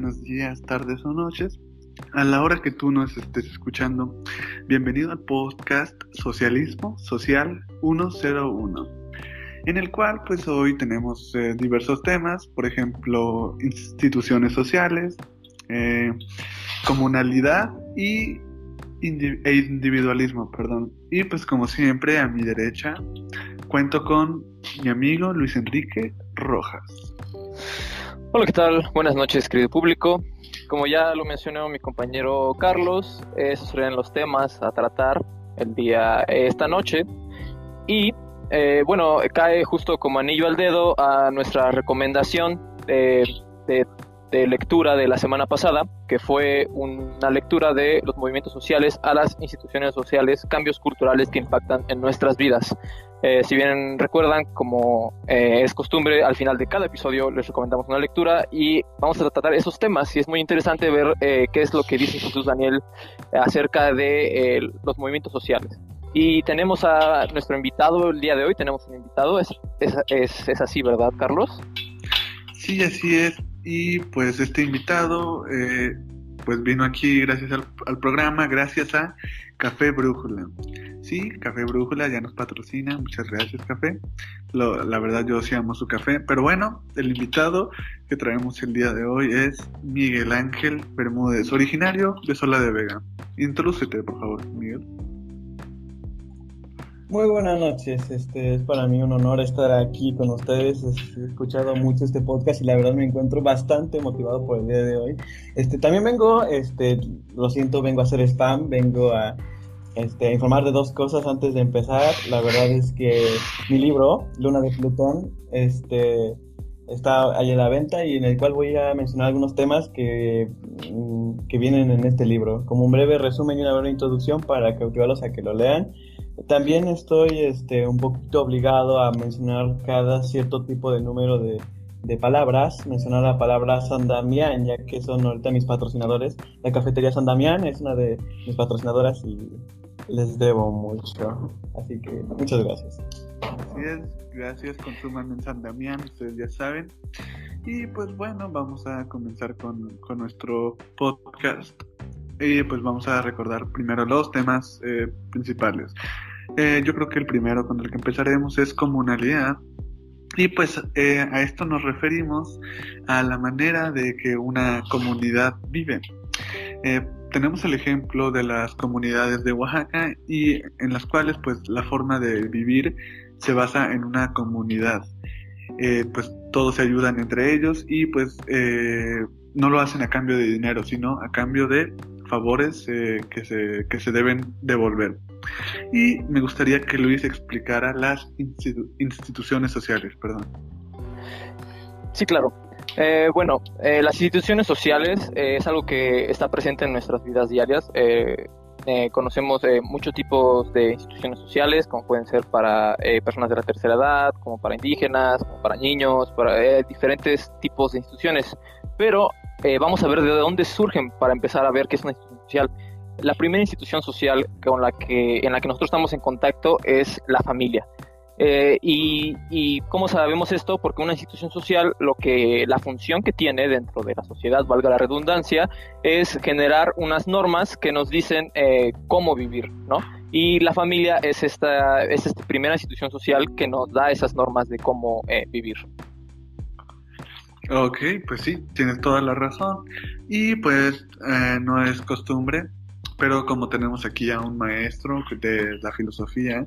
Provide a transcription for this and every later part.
buenos días, tardes o noches. A la hora que tú nos estés escuchando, bienvenido al podcast Socialismo Social 101, en el cual pues hoy tenemos eh, diversos temas, por ejemplo, instituciones sociales, eh, comunalidad y e individualismo, perdón. Y pues como siempre a mi derecha cuento con mi amigo Luis Enrique Rojas. Hola, ¿qué tal? Buenas noches, querido público. Como ya lo mencionó mi compañero Carlos, esos serían los temas a tratar el día esta noche. Y eh, bueno, cae justo como anillo al dedo a nuestra recomendación de, de lectura de la semana pasada, que fue una lectura de los movimientos sociales a las instituciones sociales, cambios culturales que impactan en nuestras vidas. Eh, si bien recuerdan, como eh, es costumbre, al final de cada episodio les recomendamos una lectura y vamos a tratar esos temas. Y es muy interesante ver eh, qué es lo que dice Jesús Daniel acerca de los movimientos sociales. Y tenemos a nuestro invitado el día de hoy, tenemos un invitado, es, es, es, así, ¿verdad, Carlos? Sí, así es. Y pues este invitado pues vino aquí gracias al, al programa, gracias a Café Brújula. Sí, Café Brújula ya nos patrocina, muchas gracias Café. la verdad yo sí amo su café, pero bueno, el invitado que traemos el día de hoy es Miguel Ángel Bermúdez, originario de Sola de Vega. Introdúcete, por favor, Miguel. Muy buenas noches, este es para mí un honor estar aquí con ustedes. He escuchado mucho este podcast y la verdad me encuentro bastante motivado por el día de hoy. Este también vengo, este, lo siento, vengo a hacer spam, vengo a este, informar de dos cosas antes de empezar. La verdad es que mi libro, Luna de Plutón, este, está ahí en la venta y en el cual voy a mencionar algunos temas que, mm, que vienen en este libro, como un breve resumen y una breve introducción para cautivarlos a que lo lean. También estoy este, un poquito obligado a mencionar cada cierto tipo de número de, de palabras, mencionar la palabra San Damián, ya que son ahorita mis patrocinadores. La cafetería San Damián es una de mis patrocinadoras y les debo mucho. Así que muchas gracias. Así es, gracias, consuman en San Damián, ustedes ya saben. Y pues bueno, vamos a comenzar con, con nuestro podcast. Y pues vamos a recordar primero los temas eh, principales. Eh, yo creo que el primero con el que empezaremos es comunalidad. Y pues eh, a esto nos referimos a la manera de que una comunidad vive. Eh, tenemos el ejemplo de las comunidades de Oaxaca y en las cuales pues la forma de vivir se basa en una comunidad. Eh, pues todos se ayudan entre ellos y pues eh, no lo hacen a cambio de dinero, sino a cambio de favores eh, que, se, que se deben devolver. Y me gustaría que Luis explicara las instituciones sociales, perdón. Sí, claro. Eh, bueno, eh, las instituciones sociales eh, es algo que está presente en nuestras vidas diarias. conocemos muchos tipos de instituciones sociales, como pueden ser para personas de la tercera edad, como para indígenas, como para niños, para diferentes tipos de instituciones. Pero vamos a ver de dónde surgen para empezar a ver qué es una institución social. La primera institución social con la que, en la que nosotros estamos en contacto es la familia. Eh, y, cómo sabemos esto? Porque una institución social, lo que la función que tiene dentro de la sociedad, valga la redundancia, es generar unas normas que nos dicen eh, cómo vivir, ¿no? Y la familia es esta, es esta primera institución social que nos da esas normas de cómo eh, vivir. Ok, pues sí, tienes toda la razón. Y pues no es costumbre pero como tenemos aquí a un maestro de la filosofía,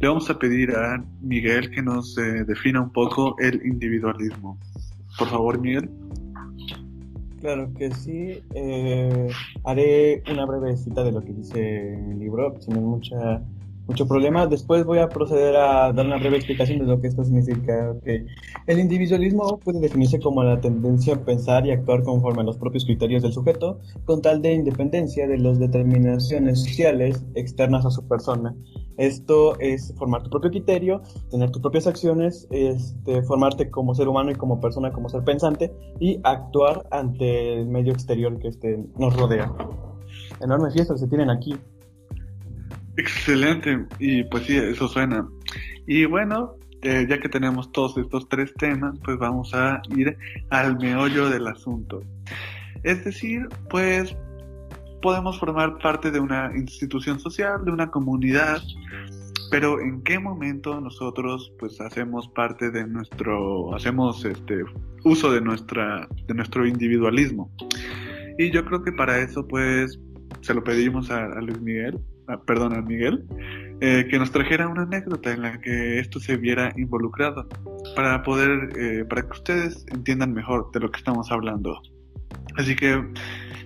le vamos a pedir a Miguel que nos eh, defina un poco el individualismo. Por favor, Miguel. Claro que sí. Eh, haré una breve cita de lo que dice el libro, sin mucha mucho problema. Después voy a proceder a dar una breve explicación de lo que esto significa. El individualismo puede definirse como la tendencia a pensar y actuar conforme a los propios criterios del sujeto, con tal de independencia de las determinaciones sociales externas a su persona. Esto es formar tu propio criterio, tener tus propias acciones, este, formarte como ser humano y como persona, como ser pensante y actuar ante el medio exterior que este, nos rodea. Enormes fiestas se tienen aquí Excelente, y pues sí, eso suena. Y bueno, eh, ya que tenemos todos estos tres temas, pues vamos a ir al meollo del asunto. Es decir, pues podemos formar parte de una institución social, de una comunidad, pero en qué momento nosotros pues hacemos parte de nuestro hacemos este uso de nuestra de nuestro individualismo y yo creo que para eso pues se lo pedimos a, Luis Miguel perdón a Miguel eh, que nos trajera una anécdota en la que esto se viera involucrado para poder eh, para que ustedes entiendan mejor de lo que estamos hablando así que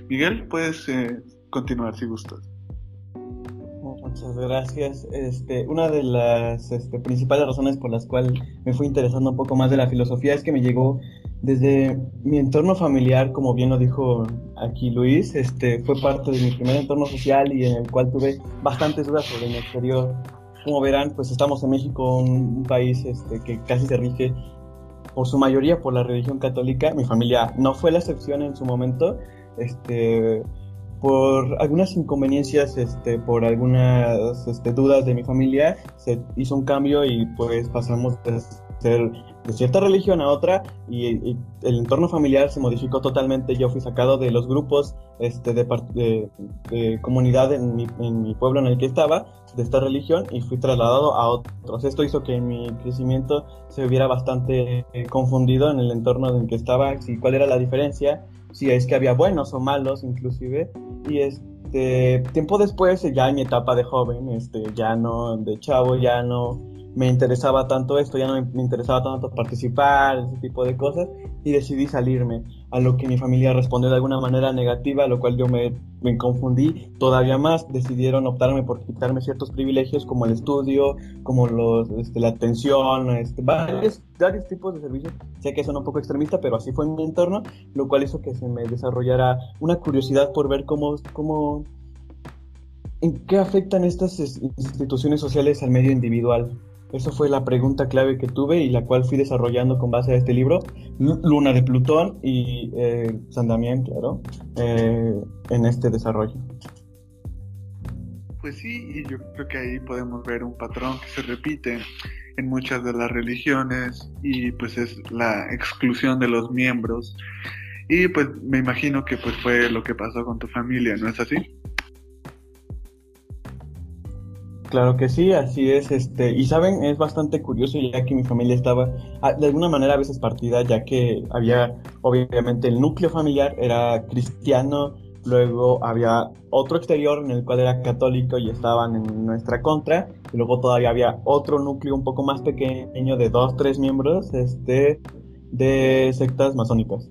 Miguel puedes eh, continuar si gustas Muchas gracias. Este, una de las este, principales razones por las cuales me fui interesando un poco más de la filosofía es que me llegó desde mi entorno familiar, como bien lo dijo aquí Luis, este, fue parte de mi primer entorno social y en el cual tuve bastantes dudas sobre mi exterior. Como verán, pues estamos en México, un, país este, que casi se rige por su mayoría por la religión católica. Mi familia no fue la excepción en su momento. Este, por algunas inconveniencias, este, por algunas este, dudas de mi familia, se hizo un cambio y pues pasamos de ser de cierta religión a otra y, el entorno familiar se modificó totalmente. Yo fui sacado de los grupos este, de, de, comunidad en mi, en mi, pueblo en el que estaba, de esta religión, y fui trasladado a otros. Esto hizo que mi crecimiento se viera bastante eh, confundido en el entorno en el que estaba, y cuál era la diferencia si es que había buenos o malos inclusive. Y este tiempo después, ya en mi etapa de joven, este, ya no, de chavo, ya no me interesaba tanto esto, ya no me interesaba tanto participar, ese tipo de cosas, y decidí salirme, a lo que mi familia respondió de alguna manera negativa, lo cual yo me, me confundí todavía más, decidieron optarme por quitarme ciertos privilegios como el estudio, como los, este, la atención, este, varios, varios tipos de servicios, sé que son un poco extremista, pero así fue mi entorno, lo cual hizo que se me desarrollara una curiosidad por ver cómo, cómo ¿En qué afectan estas instituciones sociales al medio individual? Esa fue la pregunta clave que tuve y la cual fui desarrollando con base a este libro, Luna de Plutón y eh, San Damián, claro, eh, en este desarrollo. Pues sí, y yo creo que ahí podemos ver un patrón que se repite en muchas de las religiones y pues es la exclusión de los miembros. Y pues me imagino que pues fue lo que pasó con tu familia, ¿no es así? Claro que sí, así es, este, y saben, es bastante curioso ya que mi familia estaba ah, de alguna manera a veces partida, ya que había, obviamente, el núcleo familiar era cristiano, luego había otro exterior en el cual era católico y estaban en nuestra contra, y luego todavía había otro núcleo un poco más pequeño de dos, tres miembros, este, de sectas masónicas.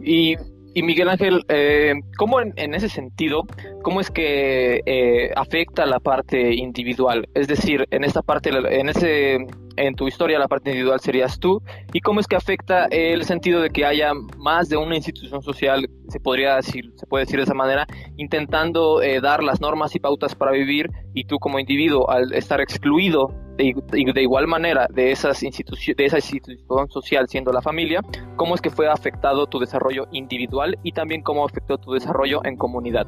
Y y Miguel Ángel, eh, ¿cómo en, ese sentido, cómo es que eh, afecta la parte individual? Es decir, en esta parte, en ese, en tu historia la parte individual serías tú, y cómo es que afecta el sentido de que haya más de una institución social, se podría decir, se puede decir de esa manera, intentando eh, dar las normas y pautas para vivir, y tú como individuo al estar excluido de, igual manera de, esas de esa institución social siendo la familia, cómo es que fue afectado tu desarrollo individual y también cómo afectó tu desarrollo en comunidad.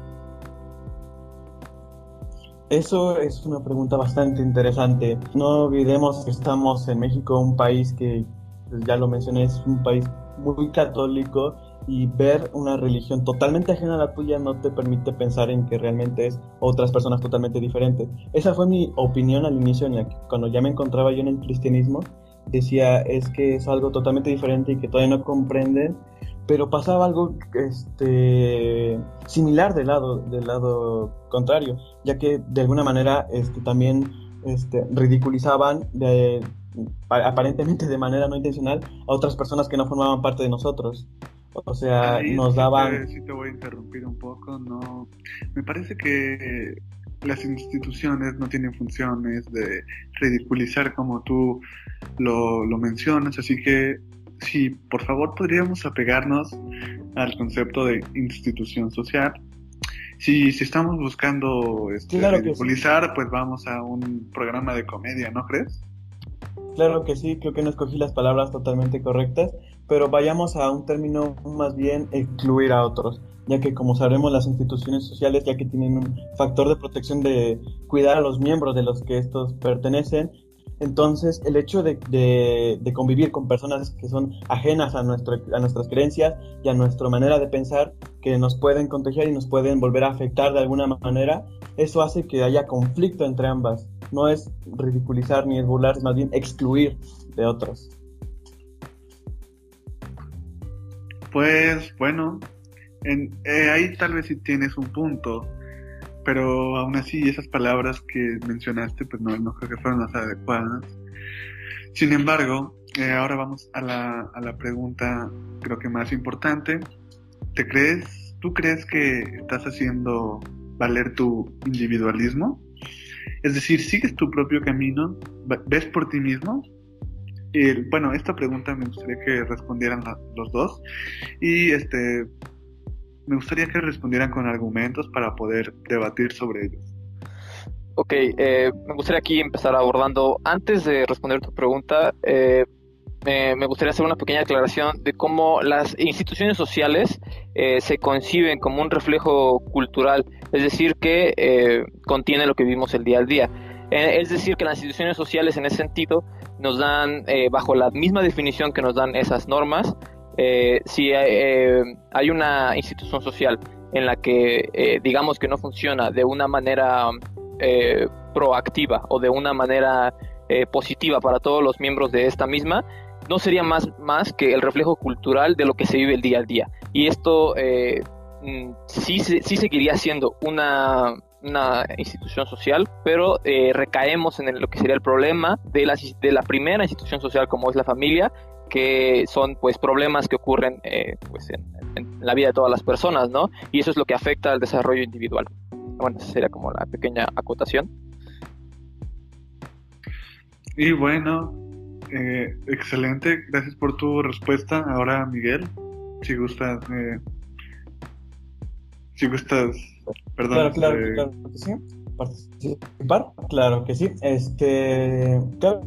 Eso es una pregunta bastante interesante. No olvidemos que estamos en México, un país que, pues, ya lo mencioné, es un país muy católico y ver una religión totalmente ajena a la tuya no te permite pensar en que realmente es otras personas totalmente diferentes. Esa fue mi opinión al inicio, en cuando ya me encontraba yo en el cristianismo, decía es que es algo totalmente diferente y que todavía no comprenden, pero pasaba algo este, similar del lado, del lado contrario, ya que de alguna manera este, también este, ridiculizaban de, aparentemente de manera no intencional a otras personas que no formaban parte de nosotros. O sea, nos daban... Si te, voy a interrumpir un poco, no... Me parece que las instituciones no tienen funciones de ridiculizar como tú lo, lo mencionas, así que sí, por favor podríamos apegarnos al concepto de institución social. Si, si estamos buscando este, ridiculizar, pues vamos a un programa de comedia, ¿no crees? Claro que sí, creo que no escogí las palabras totalmente correctas, pero vayamos a un término más bien excluir a otros, ya que como sabemos las instituciones sociales ya que tienen un factor de protección de cuidar a los miembros de los que estos pertenecen, Entonces, el hecho de, convivir con personas que son ajenas a, nuestro, a nuestras creencias y a nuestra manera de pensar, que nos pueden contagiar y nos pueden volver a afectar de alguna manera, eso hace que haya conflicto entre ambas. No es ridiculizar ni es burlar, es más bien excluir de otros. Pues bueno, en, eh, ahí tal vez sí tienes un punto, pero aún así esas palabras que mencionaste pues no, no creo que fueron las adecuadas. Sin embargo, eh, ahora vamos a la, a la pregunta creo que más importante. ¿Te crees, tú crees que estás haciendo valer tu individualismo? Es decir, ¿sigues tu propio camino? ¿Ves por ti mismo? bueno, esta pregunta me gustaría que respondieran los dos. Y este, me gustaría que respondieran con argumentos para poder debatir sobre ellos. Ok, eh, me gustaría aquí empezar abordando, antes de responder tu pregunta, eh, me gustaría hacer una pequeña aclaración de cómo las instituciones sociales eh, se conciben como un reflejo cultural, es decir, que contiene lo que vivimos el día al día. es decir, que las instituciones sociales en ese sentido nos dan, bajo la misma definición que nos dan esas normas, eh, si eh, hay una institución social en la que eh, digamos que no funciona de una manera proactiva o de una manera positiva para todos los miembros de esta misma, no sería más, más que el reflejo cultural de lo que se vive el día a día. Y esto mm, sí, sí seguiría siendo una, una institución social, pero recaemos en lo que sería el problema de la, de la primera institución social como es la familia que son pues problemas que ocurren eh, pues en, la vida de todas las personas, ¿no? Y eso es lo que afecta al desarrollo individual. Bueno, esa sería como la pequeña acotación. Y bueno, eh, excelente, gracias por tu respuesta. Ahora Miguel, si gustas, eh, si gustas, perdón. Claro, claro, claro que sí. Participar, claro que sí. Este, claro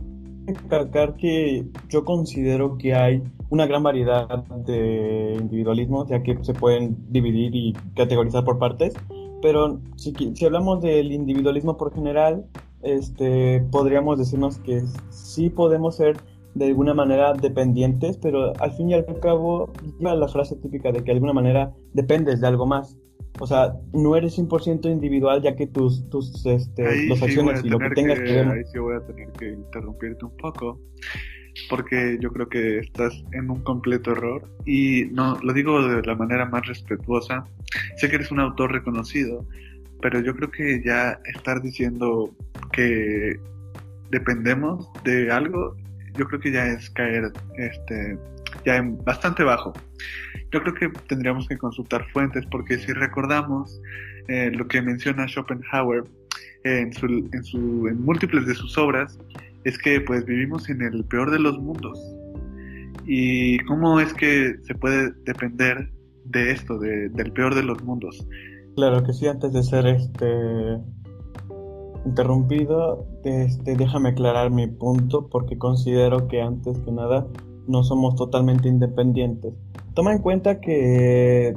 recalcar que yo considero que hay una gran variedad de individualismo, ya que se pueden dividir y categorizar por partes, pero si, si hablamos del individualismo por general, este, podríamos decirnos que sí podemos ser de alguna manera dependientes, pero al fin y al cabo lleva la frase típica de que de alguna manera dependes de algo más. O sea, no eres 100% individual ya que tus, tus este, acciones y lo que tengas que, ver... Ahí sí voy a tener que interrumpirte un poco porque yo creo que estás en un completo error y no lo digo de la manera más respetuosa. Sé que eres un autor reconocido, pero yo creo que ya estar diciendo que dependemos de algo, yo creo que ya es caer este ya bastante bajo. Yo creo que tendríamos que consultar fuentes porque si recordamos eh, lo que menciona Schopenhauer en, su, en, su, múltiples de sus obras, es que pues vivimos en el peor de los mundos. ¿Y cómo es que se puede depender de esto, de, del peor de los mundos? Claro que sí, antes de ser este interrumpido, este, déjame aclarar mi punto porque considero que antes que nada no somos totalmente independientes. Toma en cuenta que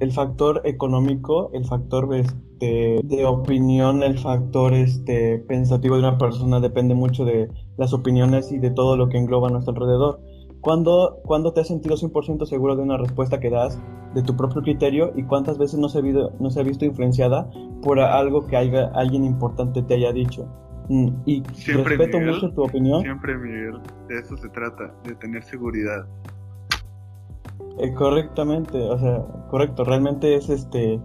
el factor económico, el factor este, de opinión, el factor este, pensativo de una persona depende mucho de las opiniones y de todo lo que engloba a nuestro alrededor. ¿Cuándo, cuando te has sentido 100% seguro de una respuesta que das, de tu propio criterio, y cuántas veces no se ha, visto influenciada por algo que alguien importante te haya dicho? Mm, y respeto mucho tu opinión. Siempre, Miguel, de eso se trata, de tener seguridad. Eh, correctamente, o sea, correcto, realmente es este.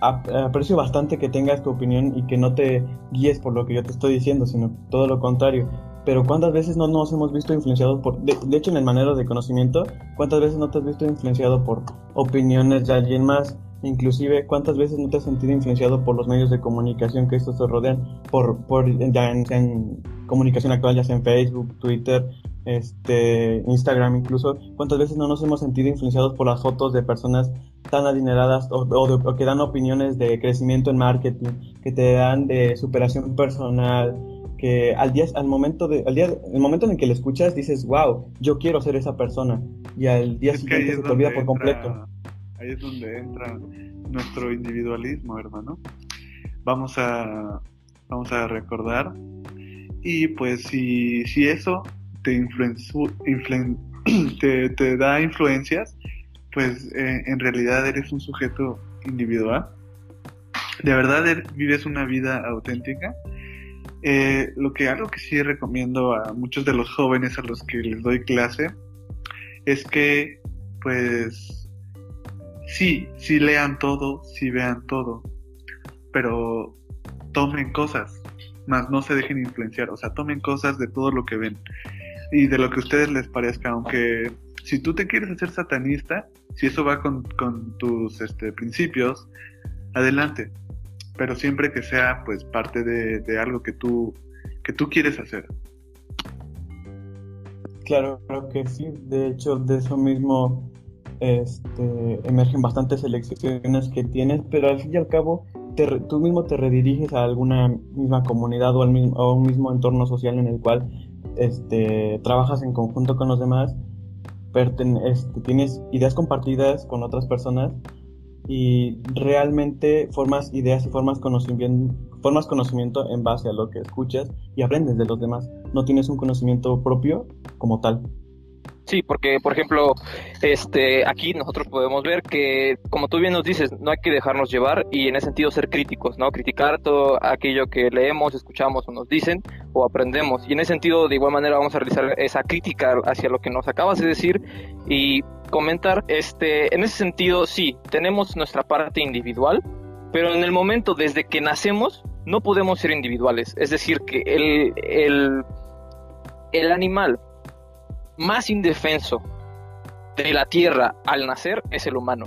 Aprecio bastante que tengas tu opinión y que no te guíes por lo que yo te estoy diciendo, sino todo lo contrario. Pero ¿cuántas veces no nos hemos visto influenciados por, de, de hecho en el manera de conocimiento, cuántas veces no te has visto influenciado por opiniones de alguien más? Inclusive, ¿cuántas veces no te has sentido influenciado por los medios de comunicación que estos te rodean? Por, por ya en, comunicación actual, ya sea en Facebook, Twitter, este, Instagram incluso. ¿Cuántas veces no nos hemos sentido influenciados por las fotos de personas tan adineradas o, que dan opiniones de crecimiento en marketing, que te dan de superación personal, que al día, al momento de, al día, el momento en el que le escuchas dices, wow, yo quiero ser esa persona, y al día siguiente se te olvida por completo Ahí es donde entra nuestro individualismo, hermano. Vamos a, vamos a recordar. Y pues si, si eso te, te, da influencias, pues eh, en realidad eres un sujeto individual. De verdad vives una vida auténtica. Eh, lo que algo que sí recomiendo a muchos de los jóvenes a los que les doy clase es que pues sí, sí lean todo, sí vean todo, pero tomen cosas, más no se dejen influenciar, o sea, tomen cosas de todo lo que ven y de lo que a ustedes les parezca, aunque si tú te quieres hacer satanista, si eso va con, tus este, principios, adelante, pero siempre que sea pues parte de, algo que tú, que tú quieres hacer. Claro, creo que sí, de hecho de eso mismo este, emergen bastantes elecciones que tienes, pero al fin y al cabo tú mismo te rediriges a alguna misma comunidad o, al mismo, a un mismo entorno social en el cual este, trabajas en conjunto con los demás, este, tienes ideas compartidas con otras personas y realmente formas ideas y formas conocimiento, formas conocimiento en base a lo que escuchas y aprendes de los demás. No tienes un conocimiento propio como tal. Sí, porque por ejemplo, este, aquí nosotros podemos ver que, como tú bien nos dices, no hay que dejarnos llevar y en ese sentido ser críticos, ¿no? Criticar todo aquello que leemos, escuchamos o nos dicen o aprendemos. Y en ese sentido, de igual manera, vamos a realizar esa crítica hacia lo que nos acabas de decir y comentar. Este, en ese sentido, sí, tenemos nuestra parte individual, pero en el momento desde que nacemos no podemos ser individuales. Es decir, que el, el, el animal más indefenso de la Tierra al nacer es el humano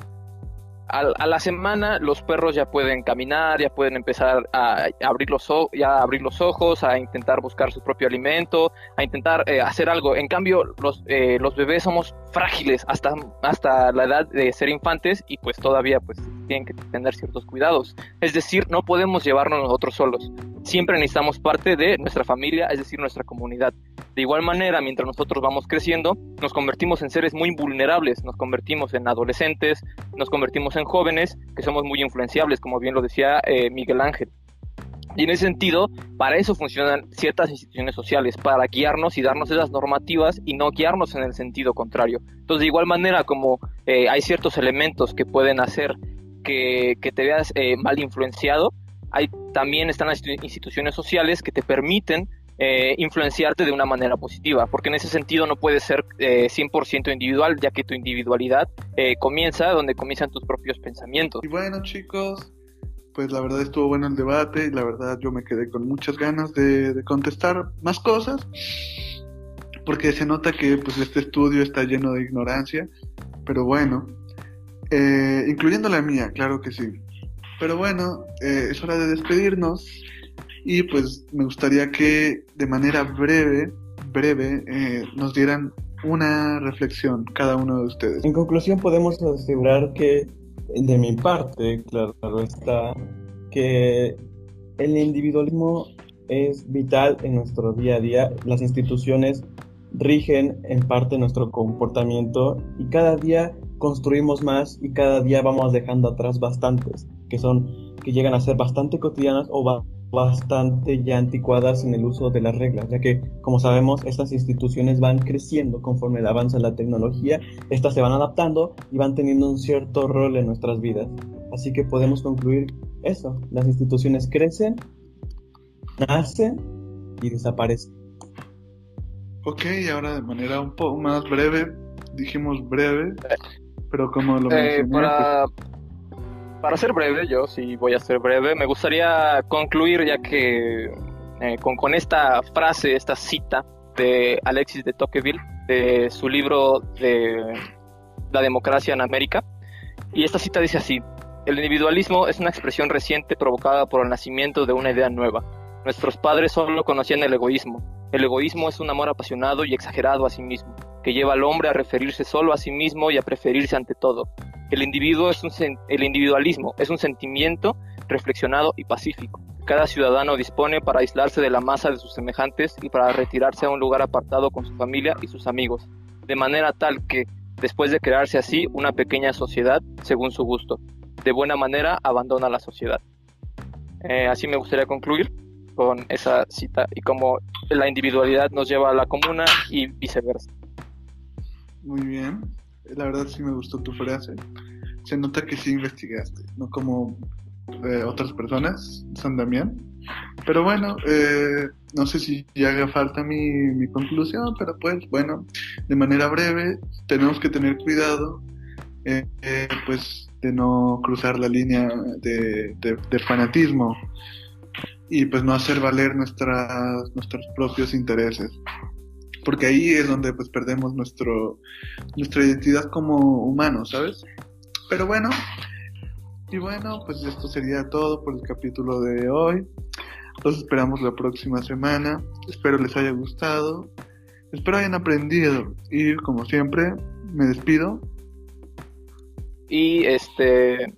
a, la semana los perros ya pueden caminar, ya pueden empezar a, abrir, los ya abrir los ojos, a intentar buscar su propio alimento, a intentar eh, hacer algo. En cambio, los, eh, los bebés somos frágiles hasta, hasta la edad de ser infantes y pues todavía pues tienen que tener ciertos cuidados. Es decir, no podemos llevarnos nosotros solos. Siempre necesitamos parte de nuestra familia, es decir, nuestra comunidad. De igual manera, mientras nosotros vamos creciendo, nos convertimos en seres muy vulnerables, nos convertimos en adolescentes, nos convertimos en jóvenes que somos muy influenciables, como bien lo decía eh, Miguel Ángel. Y en ese sentido, para eso funcionan ciertas instituciones sociales, para guiarnos y darnos esas normativas y no guiarnos en el sentido contrario. Entonces, de igual manera, como eh, hay ciertos elementos que pueden hacer que, te veas eh, mal influenciado, hay, también están las instituciones sociales que te permiten eh, influenciarte de una manera positiva, porque en ese sentido no puedes ser 100% eh, individual, ya que tu individualidad eh, comienza donde comienzan tus propios pensamientos. Y bueno chicos, pues la verdad estuvo bueno el debate y la verdad yo me quedé con muchas ganas de, contestar más cosas, porque se nota que pues este estudio está lleno de ignorancia, pero bueno, incluyendo la mía, claro que sí. Pero bueno, es hora de despedirnos. Y pues me gustaría que de manera breve, breve, eh, nos dieran una reflexión cada uno de ustedes. En conclusión podemos asegurar que, de mi parte, claro, está, que el individualismo es vital en nuestro día a día. Las instituciones rigen en parte nuestro comportamiento y cada día construimos más y cada día vamos dejando atrás bastantes que son que llegan a ser bastante cotidianas o bastante ya anticuadas en el uso de las reglas, ya que, como sabemos, estas instituciones van creciendo conforme avanza la tecnología, estas se van adaptando y van teniendo un cierto rol en nuestras vidas. Así que podemos concluir eso, las instituciones crecen, nacen y desaparecen. Ok, ahora de manera un poco más breve, dijimos breve, pero como lo eh, mencioné, pues para ser breve, yo sí voy a ser breve, me gustaría concluir ya que eh, con, con, esta frase, esta cita de Alexis de Tocqueville, de su libro de La democracia en América. Y esta cita dice así, el individualismo es una expresión reciente provocada por el nacimiento de una idea nueva. Nuestros padres solo conocían el egoísmo. El egoísmo es un amor apasionado y exagerado a sí mismo, que lleva al hombre a referirse solo a sí mismo y a preferirse ante todo. El individuo es un el individualismo es un sentimiento reflexionado y pacífico. Cada ciudadano dispone para aislarse de la masa de sus semejantes y para retirarse a un lugar apartado con su familia y sus amigos, de manera tal que, después de crearse así una pequeña sociedad según su gusto, de buena manera abandona la sociedad. Eh, así me gustaría concluir. con esa cita y cómo la individualidad nos lleva a la comuna y viceversa. Muy bien, la verdad sí me gustó tu frase. Se nota que sí investigaste, no como eh, otras personas, San Damián. Pero bueno, eh, no sé si ya haga falta mi, mi conclusión, pero pues bueno, de manera breve, tenemos que tener cuidado, eh, pues de no cruzar la línea de, de, fanatismo y pues no hacer valer nuestras, nuestros propios intereses porque ahí es donde pues perdemos nuestro nuestra identidad como humanos, ¿sabes? Pero bueno, y bueno, pues esto sería todo por el capítulo de hoy. Los esperamos la próxima semana. Espero les haya gustado. Espero hayan aprendido. Y como siempre, me despido. Y este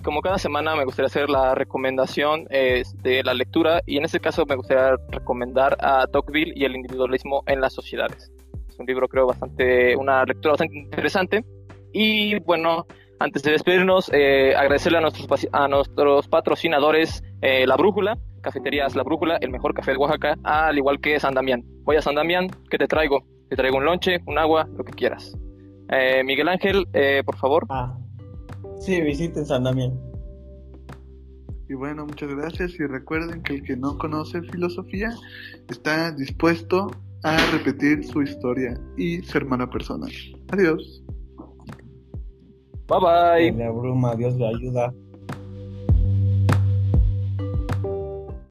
y como cada semana me gustaría hacer la recomendación de la lectura y en este caso me gustaría recomendar a Tocqueville y el individualismo en las sociedades. Es un libro creo bastante, una lectura bastante interesante y bueno, antes de despedirnos, eh, agradecerle a nuestros, a nuestros patrocinadores eh, La Brújula, Cafeterías La Brújula, el mejor café de Oaxaca, al igual que San Damián. Voy a San Damián, ¿qué te traigo? Te traigo un lonche, un agua, lo que quieras. Eh, Miguel Ángel, por favor. Ah, sí, visiten San Damián. Y bueno, muchas gracias y recuerden que el que no conoce filosofía está dispuesto a repetir su historia y ser mala persona. Adiós. Bye bye. Le abruma, Dios le ayuda.